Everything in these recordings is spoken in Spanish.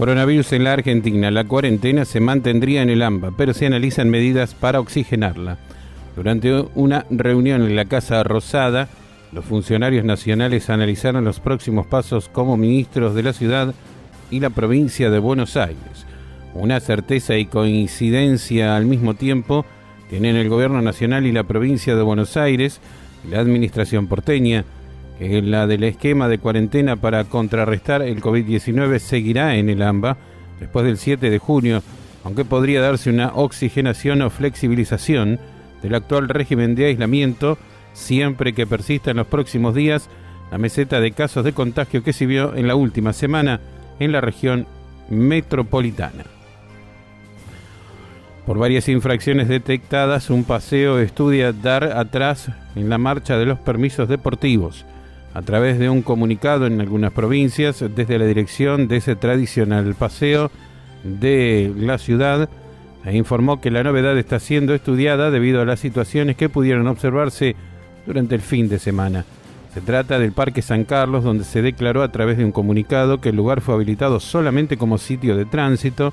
Coronavirus en la Argentina. La cuarentena se mantendría en el AMBA, pero se analizan medidas para oxigenarla. Durante una reunión en la Casa Rosada, los funcionarios nacionales analizaron los próximos pasos como ministros de la ciudad y la provincia de Buenos Aires. Una certeza y coincidencia al mismo tiempo tienen el gobierno nacional y la provincia de Buenos Aires, la administración porteña, la del esquema de cuarentena para contrarrestar el COVID-19 seguirá en el AMBA después del 7 de junio, aunque podría darse una oxigenación o flexibilización del actual régimen de aislamiento siempre que persista en los próximos días la meseta de casos de contagio que se vio en la última semana en la región metropolitana. Por varias infracciones detectadas, un paseo estudia dar atrás en la marcha de los permisos deportivos a través de un comunicado en algunas provincias desde la dirección de ese tradicional paseo de la ciudad. Se informó que la novedad está siendo estudiada debido a las situaciones que pudieron observarse durante el fin de semana. Se trata del Parque San Carlos, donde se declaró a través de un comunicado que el lugar fue habilitado solamente como sitio de tránsito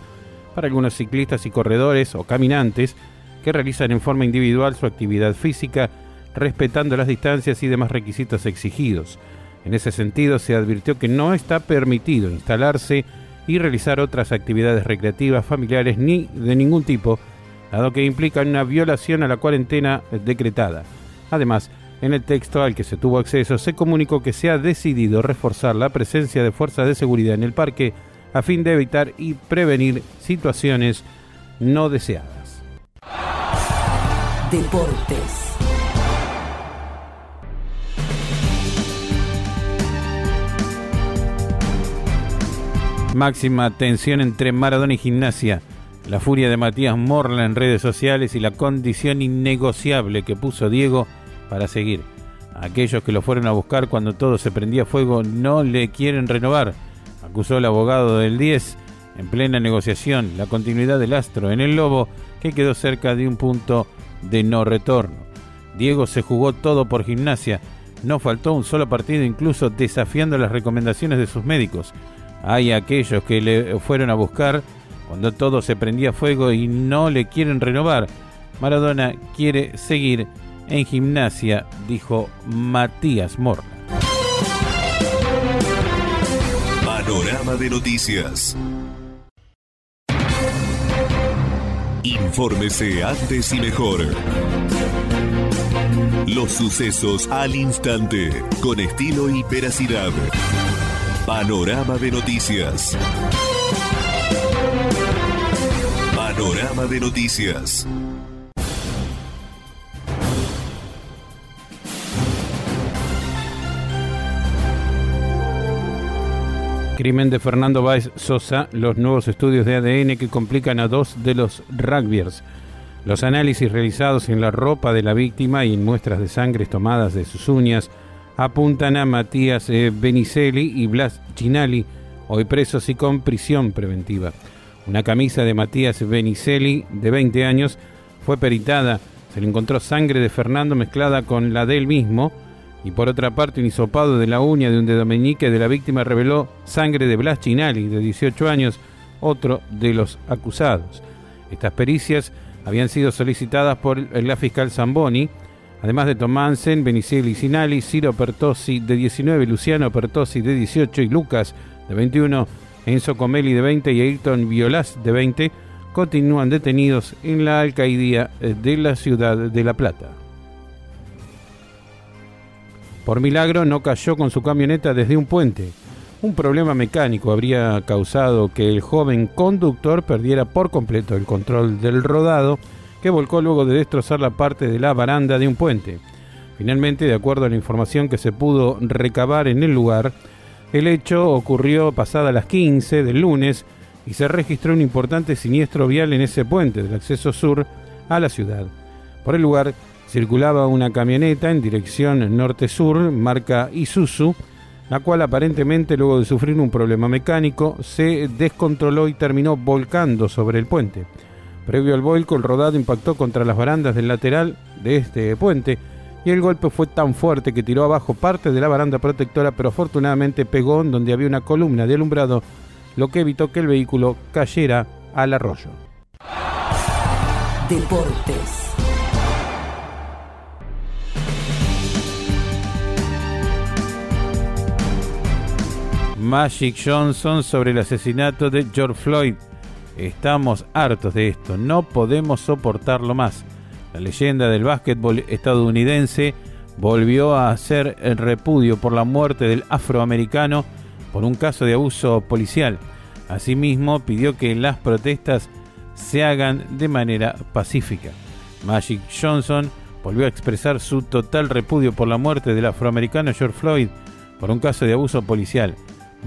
para algunos ciclistas y corredores o caminantes que realizan en forma individual su actividad física respetando las distancias y demás requisitos exigidos. En ese sentido, se advirtió que no está permitido instalarse y realizar otras actividades recreativas, familiares ni de ningún tipo, dado que implican una violación a la cuarentena decretada. Además, en el texto al que se tuvo acceso se comunicó que se ha decidido reforzar la presencia de fuerzas de seguridad en el parque a fin de evitar y prevenir situaciones no deseadas. Deportes. Máxima tensión entre Maradona y Gimnasia. La furia de Matías Morla en redes sociales y la condición innegociable que puso Diego para seguir. aquellos que lo fueron a buscar cuando todo se prendía fuego no le quieren renovar, acusó el abogado del 10 en plena negociación la continuidad del astro en el Lobo que quedó cerca de un punto de no retorno. Diego se jugó todo por gimnasia, no faltó un solo partido incluso desafiando las recomendaciones de sus médicos. Hay aquellos que le fueron a buscar cuando todo se prendía fuego y no le quieren renovar. Maradona quiere seguir en gimnasia, dijo Matías Morla. Panorama de noticias. Infórmese antes y mejor. Los sucesos al instante, con estilo y veracidad. Panorama de noticias. Panorama de noticias. Crimen de Fernando Báez Sosa, los nuevos estudios de ADN que complican a dos de los rugbyers. Los análisis realizados en la ropa de la víctima y en muestras de sangre tomadas de sus uñas apuntan a Matías eh, Benicelli y Blas Chinali, hoy presos y con prisión preventiva. Una camisa de Matías Benicelli, de 20 años, fue peritada. Se le encontró sangre de Fernando mezclada con la de él mismo. Y por otra parte, un hisopado de la uña de un dedo meñique de la víctima reveló sangre de Blas Chinali, de 18 años, otro de los acusados. Estas pericias habían sido solicitadas por la fiscal Zamboni, Además de Tomansen, Benicelli Sinali, Ciro Pertossi de 19, Luciano Pertossi de 18 y Lucas de 21, Enzo Comelli de 20 y Ayrton Violas de 20 continúan detenidos en la alcaidía eh, de la ciudad de La Plata. Por milagro no cayó con su camioneta desde un puente. Un problema mecánico habría causado que el joven conductor perdiera por completo el control del rodado volcó luego de destrozar la parte de la baranda de un puente. Finalmente, de acuerdo a la información que se pudo recabar en el lugar, el hecho ocurrió pasada las 15 del lunes y se registró un importante siniestro vial en ese puente del acceso sur a la ciudad. Por el lugar circulaba una camioneta en dirección norte-sur, marca Isuzu, la cual aparentemente luego de sufrir un problema mecánico se descontroló y terminó volcando sobre el puente. Previo al vuelco, el rodado impactó contra las barandas del lateral de este puente y el golpe fue tan fuerte que tiró abajo parte de la baranda protectora, pero afortunadamente pegó en donde había una columna de alumbrado, lo que evitó que el vehículo cayera al arroyo. Deportes. Magic Johnson sobre el asesinato de George Floyd. Estamos hartos de esto, no podemos soportarlo más. La leyenda del básquetbol estadounidense volvió a hacer el repudio por la muerte del afroamericano por un caso de abuso policial. Asimismo, pidió que las protestas se hagan de manera pacífica. Magic Johnson volvió a expresar su total repudio por la muerte del afroamericano George Floyd por un caso de abuso policial.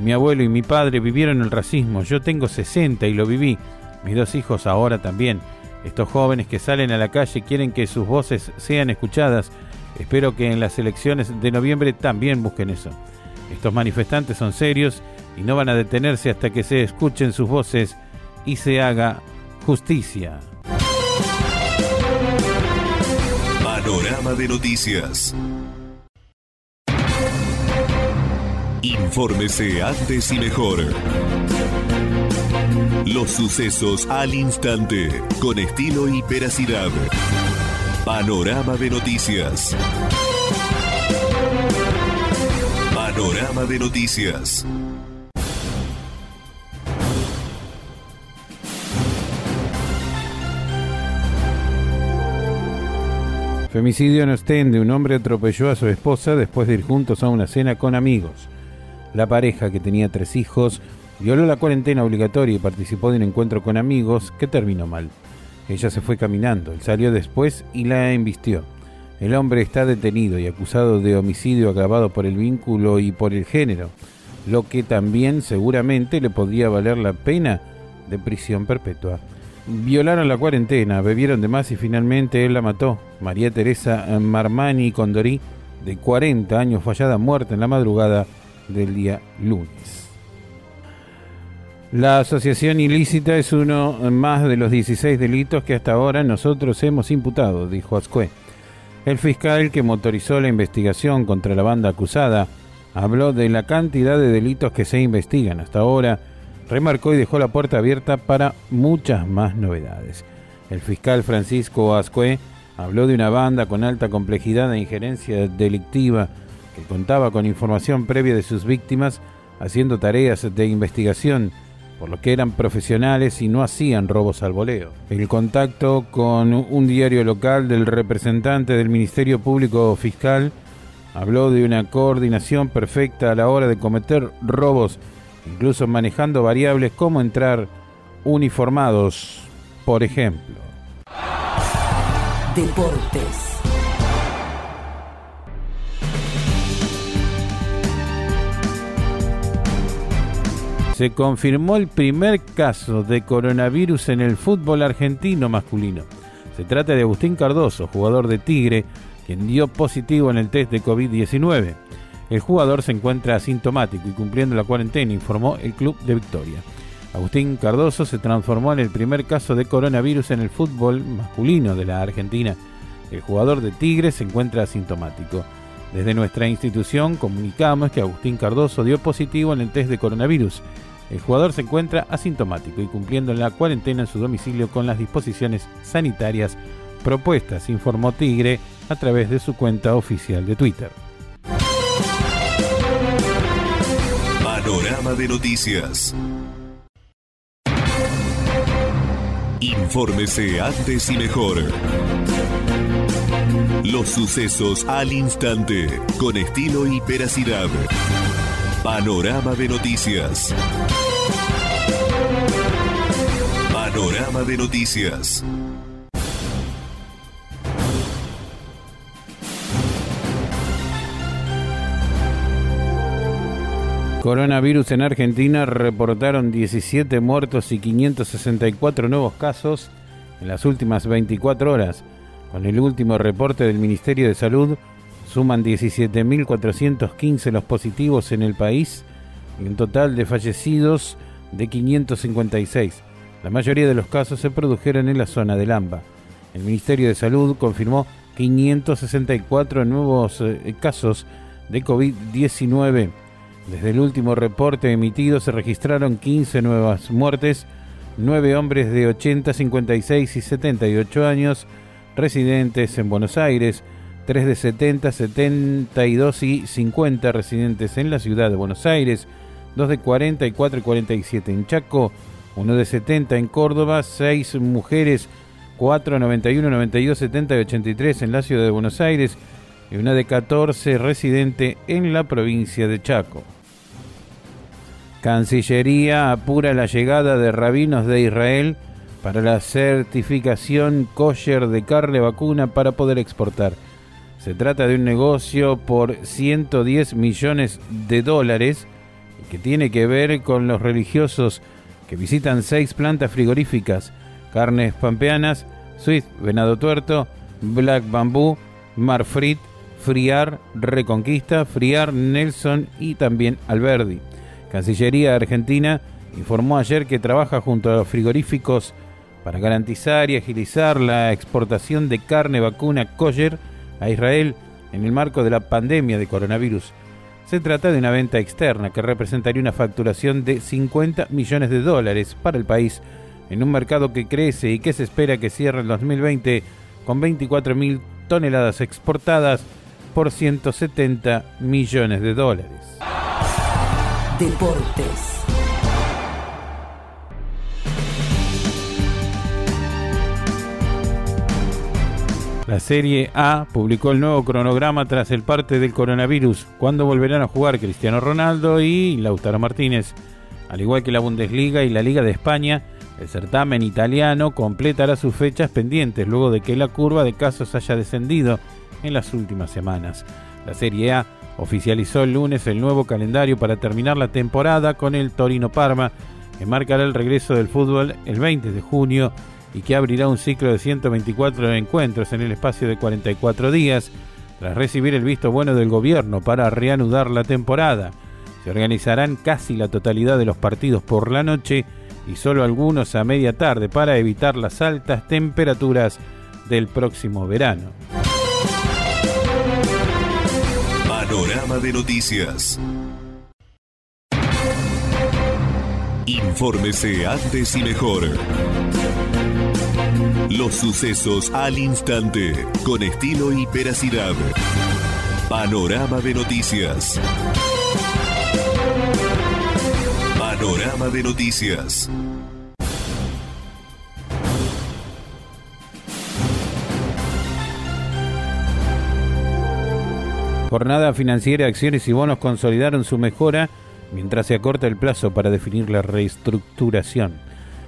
Mi abuelo y mi padre vivieron el racismo, yo tengo 60 y lo viví, mis dos hijos ahora también. Estos jóvenes que salen a la calle quieren que sus voces sean escuchadas. Espero que en las elecciones de noviembre también busquen eso. Estos manifestantes son serios y no van a detenerse hasta que se escuchen sus voces y se haga justicia. Panorama de noticias. Infórmese antes y mejor. Los sucesos al instante, con estilo y veracidad. Panorama de noticias. Panorama de noticias. Femicidio en Ostende. Un hombre atropelló a su esposa después de ir juntos a una cena con amigos. La pareja, que tenía tres hijos, violó la cuarentena obligatoria y participó de un encuentro con amigos que terminó mal. Ella se fue caminando, él salió después y la embistió. El hombre está detenido y acusado de homicidio agravado por el vínculo y por el género, lo que también seguramente le podría valer la pena de prisión perpetua. Violaron la cuarentena, bebieron de más y finalmente él la mató. María Teresa Marmani Condorí, de 40 años, fallada muerta en la madrugada del día lunes. La asociación ilícita es uno más de los 16 delitos que hasta ahora nosotros hemos imputado, dijo Ascue. El fiscal que motorizó la investigación contra la banda acusada habló de la cantidad de delitos que se investigan hasta ahora, remarcó y dejó la puerta abierta para muchas más novedades. El fiscal Francisco Ascue habló de una banda con alta complejidad e injerencia delictiva contaba con información previa de sus víctimas, haciendo tareas de investigación, por lo que eran profesionales y no hacían robos al voleo. El contacto con un diario local del representante del Ministerio Público Fiscal habló de una coordinación perfecta a la hora de cometer robos, incluso manejando variables como entrar uniformados, por ejemplo. Deportes. Se confirmó el primer caso de coronavirus en el fútbol argentino masculino. Se trata de Agustín Cardoso, jugador de Tigre, quien dio positivo en el test de COVID-19. El jugador se encuentra asintomático y cumpliendo la cuarentena, informó el club de Victoria. Agustín Cardoso se transformó en el primer caso de coronavirus en el fútbol masculino de la Argentina. El jugador de Tigre se encuentra asintomático. Desde nuestra institución comunicamos que Agustín Cardoso dio positivo en el test de coronavirus el jugador se encuentra asintomático y cumpliendo la cuarentena en su domicilio con las disposiciones sanitarias propuestas, informó Tigre a través de su cuenta oficial de Twitter. Panorama de noticias. Infórmese antes y mejor. Los sucesos al instante, con estilo y veracidad. Panorama de noticias. Panorama de noticias. Coronavirus en Argentina reportaron 17 muertos y 564 nuevos casos en las últimas 24 horas. Con el último reporte del Ministerio de Salud, suman 17.415 los positivos en el país y un total de fallecidos de 556. La mayoría de los casos se produjeron en la zona del AMBA. El Ministerio de Salud confirmó 564 nuevos eh, casos de COVID-19. Desde el último reporte emitido se registraron 15 nuevas muertes, 9 hombres de 80, 56 y 78 años residentes en Buenos Aires, 3 de 70, 72 y 50 residentes en la ciudad de Buenos Aires, 2 de 44 y 47 en Chaco, 1 de 70 en Córdoba, 6 mujeres, 4, 91, 92, 70 y 83 en la ciudad de Buenos Aires y una de 14 residente en la provincia de Chaco. Cancillería apura la llegada de rabinos de Israel para la certificación kosher de carne vacuna para poder exportar. Se trata de un negocio por 110 millones de dólares que tiene que ver con los religiosos que visitan seis plantas frigoríficas, carnes pampeanas, Swift, venado tuerto, Black Bamboo, Marfrit, Friar, Reconquista, Friar, Nelson y también Alberdi. Cancillería Argentina informó ayer que trabaja junto a los frigoríficos para garantizar y agilizar la exportación de carne vacuna kosher a Israel en el marco de la pandemia de coronavirus. Se trata de una venta externa que representaría una facturación de 50 millones de dólares para el país en un mercado que crece y que se espera que cierre el 2020 con 24 mil toneladas exportadas por 170 millones de dólares. Deportes. La Serie A publicó el nuevo cronograma tras el parte del coronavirus, cuando volverán a jugar Cristiano Ronaldo y Lautaro Martínez. Al igual que la Bundesliga y la Liga de España, el certamen italiano completará sus fechas pendientes luego de que la curva de casos haya descendido en las últimas semanas. La Serie A oficializó el lunes el nuevo calendario para terminar la temporada con el Torino Parma, que marcará el regreso del fútbol el 20 de junio y que abrirá un ciclo de 124 encuentros en el espacio de 44 días, tras recibir el visto bueno del gobierno para reanudar la temporada. Se organizarán casi la totalidad de los partidos por la noche y solo algunos a media tarde para evitar las altas temperaturas del próximo verano. Panorama de noticias. Infórmese antes y mejor. Los sucesos al instante, con estilo y veracidad. Panorama de noticias. Panorama de noticias. Jornada financiera, acciones y bonos consolidaron su mejora mientras se acorta el plazo para definir la reestructuración.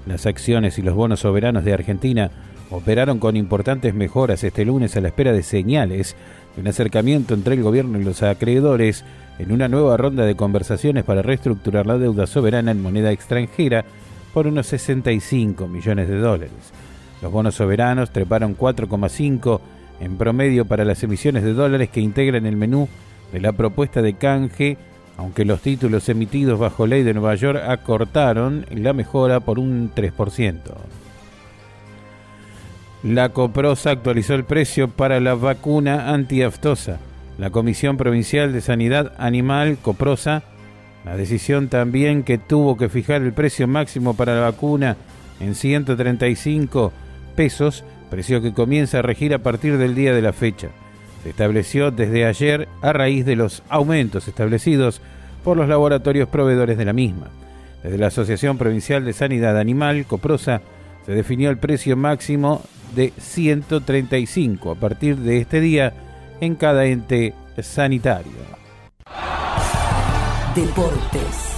Las acciones y los bonos soberanos de Argentina operaron con importantes mejoras este lunes a la espera de señales de un acercamiento entre el gobierno y los acreedores en una nueva ronda de conversaciones para reestructurar la deuda soberana en moneda extranjera por unos 65 millones de dólares. Los bonos soberanos treparon 4,5 en promedio para las emisiones de dólares que integran el menú de la propuesta de canje aunque los títulos emitidos bajo ley de Nueva York acortaron la mejora por un 3%. La Coprosa actualizó el precio para la vacuna antiaftosa. La Comisión Provincial de Sanidad Animal, Coprosa, la decisión también que tuvo que fijar el precio máximo para la vacuna en 135 pesos, precio que comienza a regir a partir del día de la fecha se estableció desde ayer a raíz de los aumentos establecidos por los laboratorios proveedores de la misma. Desde la Asociación Provincial de Sanidad Animal, Coprosa, se definió el precio máximo de 135 a partir de este día en cada ente sanitario. Deportes.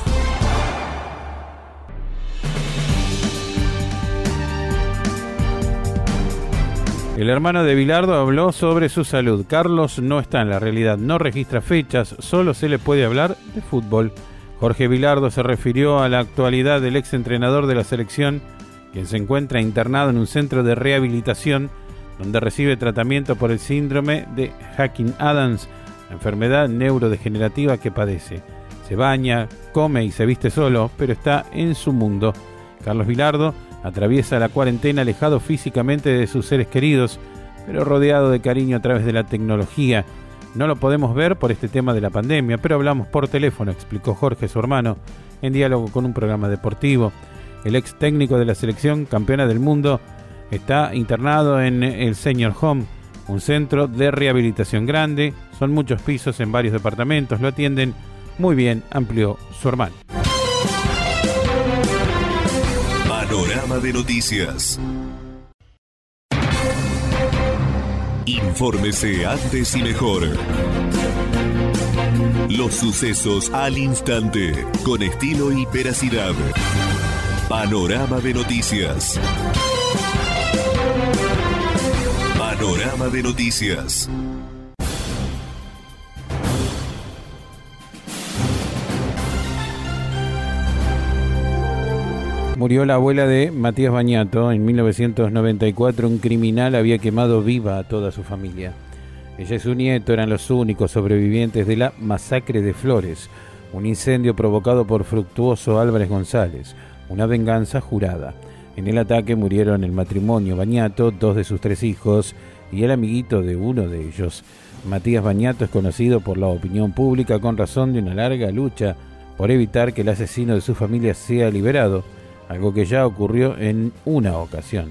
El hermano de Bilardo habló sobre su salud. Carlos no está en la realidad, no registra fechas, solo se le puede hablar de fútbol. Jorge Bilardo se refirió a la actualidad del ex entrenador de la selección quien se encuentra internado en un centro de rehabilitación donde recibe tratamiento por el síndrome de Hacking Adams, enfermedad neurodegenerativa que padece. Se baña, come y se viste solo, pero está en su mundo. Carlos Vilardo atraviesa la cuarentena alejado físicamente de sus seres queridos, pero rodeado de cariño a través de la tecnología. No lo podemos ver por este tema de la pandemia, pero hablamos por teléfono, explicó Jorge, su hermano, en diálogo con un programa deportivo. El ex técnico de la selección campeona del mundo está internado en el Senior Home, un centro de rehabilitación grande. Son muchos pisos en varios departamentos, lo atienden muy bien, amplió su hermano. Panorama de noticias. Infórmese antes y mejor. Los sucesos al instante, con estilo y veracidad. Panorama de noticias. Panorama de noticias. Murió la abuela de Matías Bañato. En 1994 un criminal había quemado viva a toda su familia. Ella y su nieto eran los únicos sobrevivientes de la masacre de Flores, un incendio provocado por Fructuoso Álvarez González, una venganza jurada. En el ataque murieron el matrimonio Bañato, dos de sus tres hijos y el amiguito de uno de ellos. Matías Bañato es conocido por la opinión pública con razón de una larga lucha por evitar que el asesino de su familia sea liberado algo que ya ocurrió en una ocasión.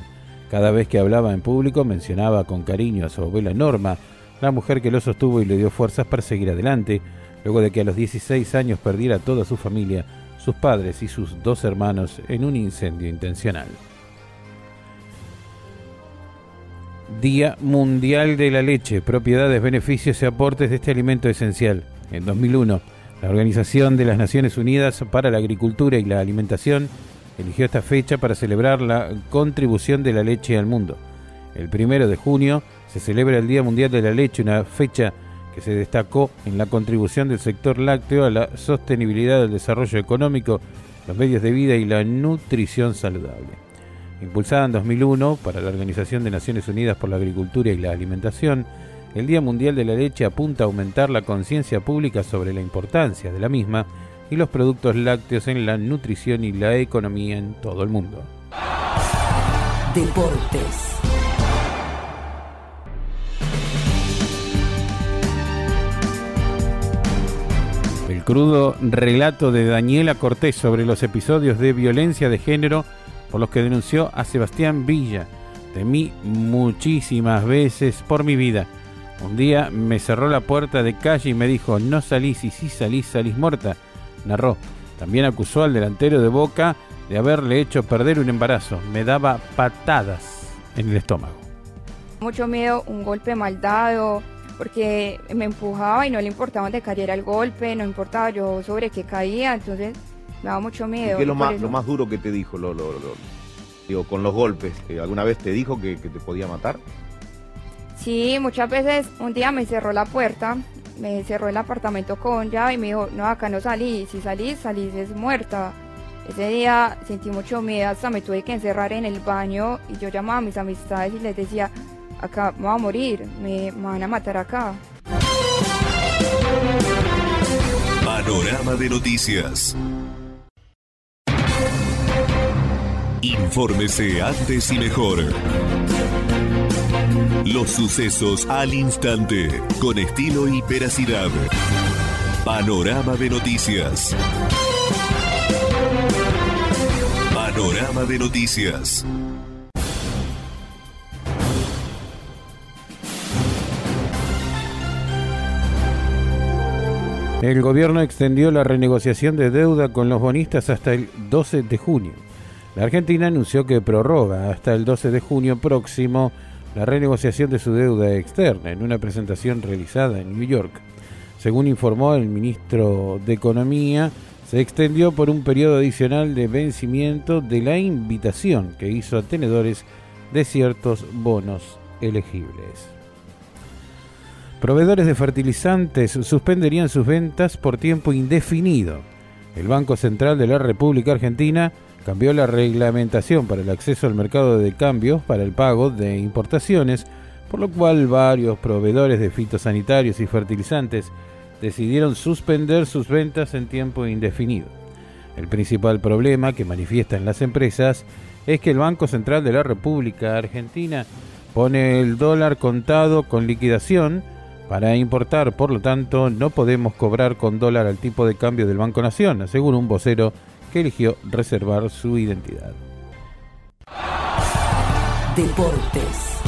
Cada vez que hablaba en público mencionaba con cariño a su abuela Norma, la mujer que lo sostuvo y le dio fuerzas para seguir adelante, luego de que a los 16 años perdiera toda su familia, sus padres y sus dos hermanos en un incendio intencional. Día Mundial de la Leche, propiedades, beneficios y aportes de este alimento esencial. En 2001, la Organización de las Naciones Unidas para la Agricultura y la Alimentación eligió esta fecha para celebrar la contribución de la leche al mundo. El primero de junio se celebra el Día Mundial de la Leche, una fecha que se destacó en la contribución del sector lácteo a la sostenibilidad del desarrollo económico, los medios de vida y la nutrición saludable. Impulsada en 2001 para la Organización de Naciones Unidas por la Agricultura y la Alimentación, el Día Mundial de la Leche apunta a aumentar la conciencia pública sobre la importancia de la misma y los productos lácteos en la nutrición y la economía en todo el mundo. Deportes. Crudo relato de Daniela Cortés sobre los episodios de violencia de género por los que denunció a Sebastián Villa. Temí muchísimas veces por mi vida. Un día me cerró la puerta de calle y me dijo, no salís y si salís salís muerta narró. También acusó al delantero de Boca de haberle hecho perder un embarazo. Me daba patadas en el estómago. Mucho miedo, un golpe mal dado, porque me empujaba y no le importaba dónde cayera el golpe, no importaba yo sobre qué caía, entonces me daba mucho miedo. ¿Qué es lo más, lo más duro que te dijo, lo, digo, con los golpes? ¿Alguna vez te dijo que, que te podía matar? Sí, muchas veces un día me cerró la puerta me cerró el apartamento con llave y me dijo, no, acá no salí, si salís, salís es muerta. Ese día sentí mucho miedo, hasta me tuve que encerrar en el baño y yo llamaba a mis amistades y les decía, acá me voy a morir, me, van a matar acá. Panorama de noticias. Infórmese antes y mejor. Los sucesos al instante, con estilo y veracidad. Panorama de noticias. Panorama de noticias. El gobierno extendió la renegociación de deuda con los bonistas hasta el 12 de junio. La Argentina anunció que prorroga hasta el 12 de junio próximo la renegociación de su deuda externa en una presentación realizada en New York. Según informó el ministro de Economía, se extendió por un periodo adicional de vencimiento de la invitación que hizo a tenedores de ciertos bonos elegibles. Proveedores de fertilizantes suspenderían sus ventas por tiempo indefinido. El Banco Central de la República Argentina cambió la reglamentación para el acceso al mercado de cambios para el pago de importaciones, por lo cual varios proveedores de fitosanitarios y fertilizantes decidieron suspender sus ventas en tiempo indefinido. El principal problema que manifiestan las empresas es que el Banco Central de la República Argentina pone el dólar contado con liquidación para importar, por lo tanto no podemos cobrar con dólar al tipo de cambio del Banco Nación, según un vocero que eligió reservar su identidad. Deportes.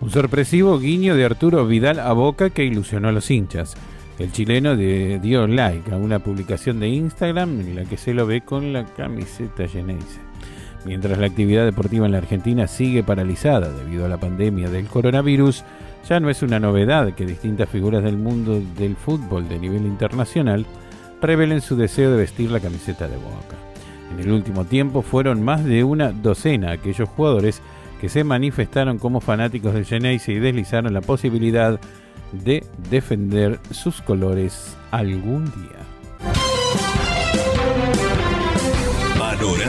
Un sorpresivo guiño de Arturo Vidal a Boca que ilusionó a los hinchas. El chileno dio like a una publicación de Instagram en la que se lo ve con la camiseta Geneise. Mientras la actividad deportiva en la Argentina sigue paralizada debido a la pandemia del coronavirus, ya no es una novedad que distintas figuras del mundo del fútbol de nivel internacional revelen su deseo de vestir la camiseta de Boca. En el último tiempo fueron más de una docena aquellos jugadores que se manifestaron como fanáticos del Geneise y deslizaron la posibilidad de defender sus colores algún día.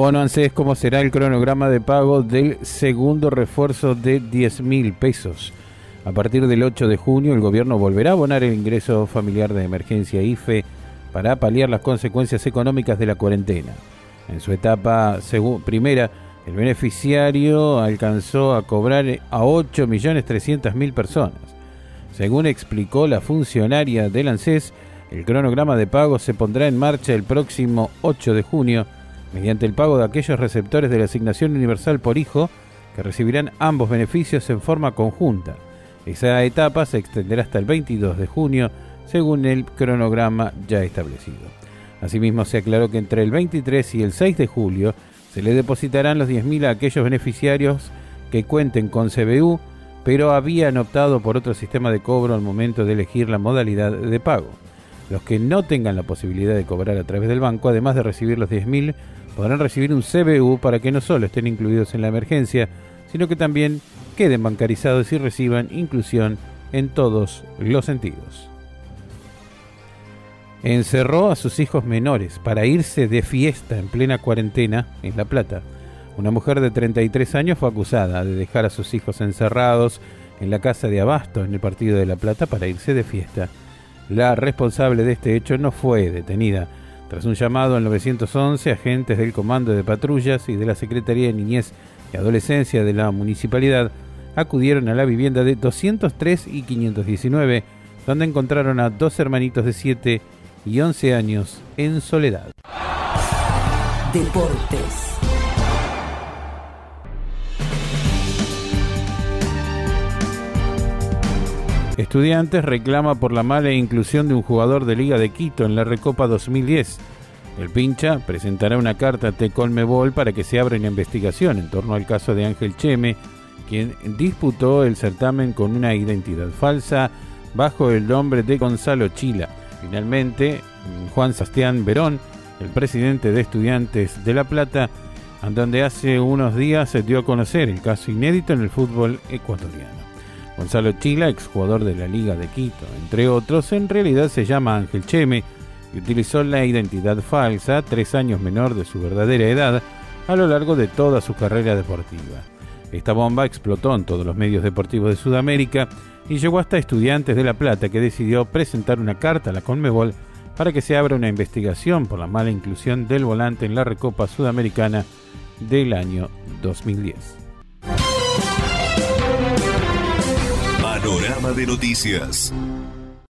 Bueno, ANSES, ¿cómo será el cronograma de pago del segundo refuerzo de 10 mil pesos? A partir del 8 de junio, el gobierno volverá a abonar el ingreso familiar de emergencia IFE para paliar las consecuencias económicas de la cuarentena. En su etapa primera, el beneficiario alcanzó a cobrar a 8.300.000 personas. Según explicó la funcionaria del ANSES, el cronograma de pago se pondrá en marcha el próximo 8 de junio mediante el pago de aquellos receptores de la asignación universal por hijo que recibirán ambos beneficios en forma conjunta. Esa etapa se extenderá hasta el 22 de junio, según el cronograma ya establecido. Asimismo, se aclaró que entre el 23 y el 6 de julio se le depositarán los 10.000 a aquellos beneficiarios que cuenten con CBU, pero habían optado por otro sistema de cobro al momento de elegir la modalidad de pago. Los que no tengan la posibilidad de cobrar a través del banco, además de recibir los 10.000, podrán recibir un CBU para que no solo estén incluidos en la emergencia, sino que también queden bancarizados y reciban inclusión en todos los sentidos. Encerró a sus hijos menores para irse de fiesta en plena cuarentena en La Plata. Una mujer de 33 años fue acusada de dejar a sus hijos encerrados en la casa de Abasto en el partido de La Plata para irse de fiesta. La responsable de este hecho no fue detenida. Tras un llamado al 911, agentes del Comando de Patrullas y de la Secretaría de Niñez y Adolescencia de la Municipalidad acudieron a la vivienda de 203 y 519, donde encontraron a dos hermanitos de 7 y 11 años en soledad. Deportes. Estudiantes reclama por la mala inclusión de un jugador de Liga de Quito en la Recopa 2010. El pincha presentará una carta a Tecolmebol para que se abra una investigación en torno al caso de Ángel Cheme, quien disputó el certamen con una identidad falsa bajo el nombre de Gonzalo Chila. Finalmente, Juan Sebastián Verón, el presidente de Estudiantes de La Plata, donde hace unos días se dio a conocer el caso inédito en el fútbol ecuatoriano. Gonzalo Chila, exjugador de la Liga de Quito, entre otros, en realidad se llama Ángel Cheme y utilizó la identidad falsa, tres años menor de su verdadera edad, a lo largo de toda su carrera deportiva. Esta bomba explotó en todos los medios deportivos de Sudamérica y llegó hasta Estudiantes de La Plata, que decidió presentar una carta a la Conmebol para que se abra una investigación por la mala inclusión del volante en la Recopa Sudamericana del año 2010. De noticias.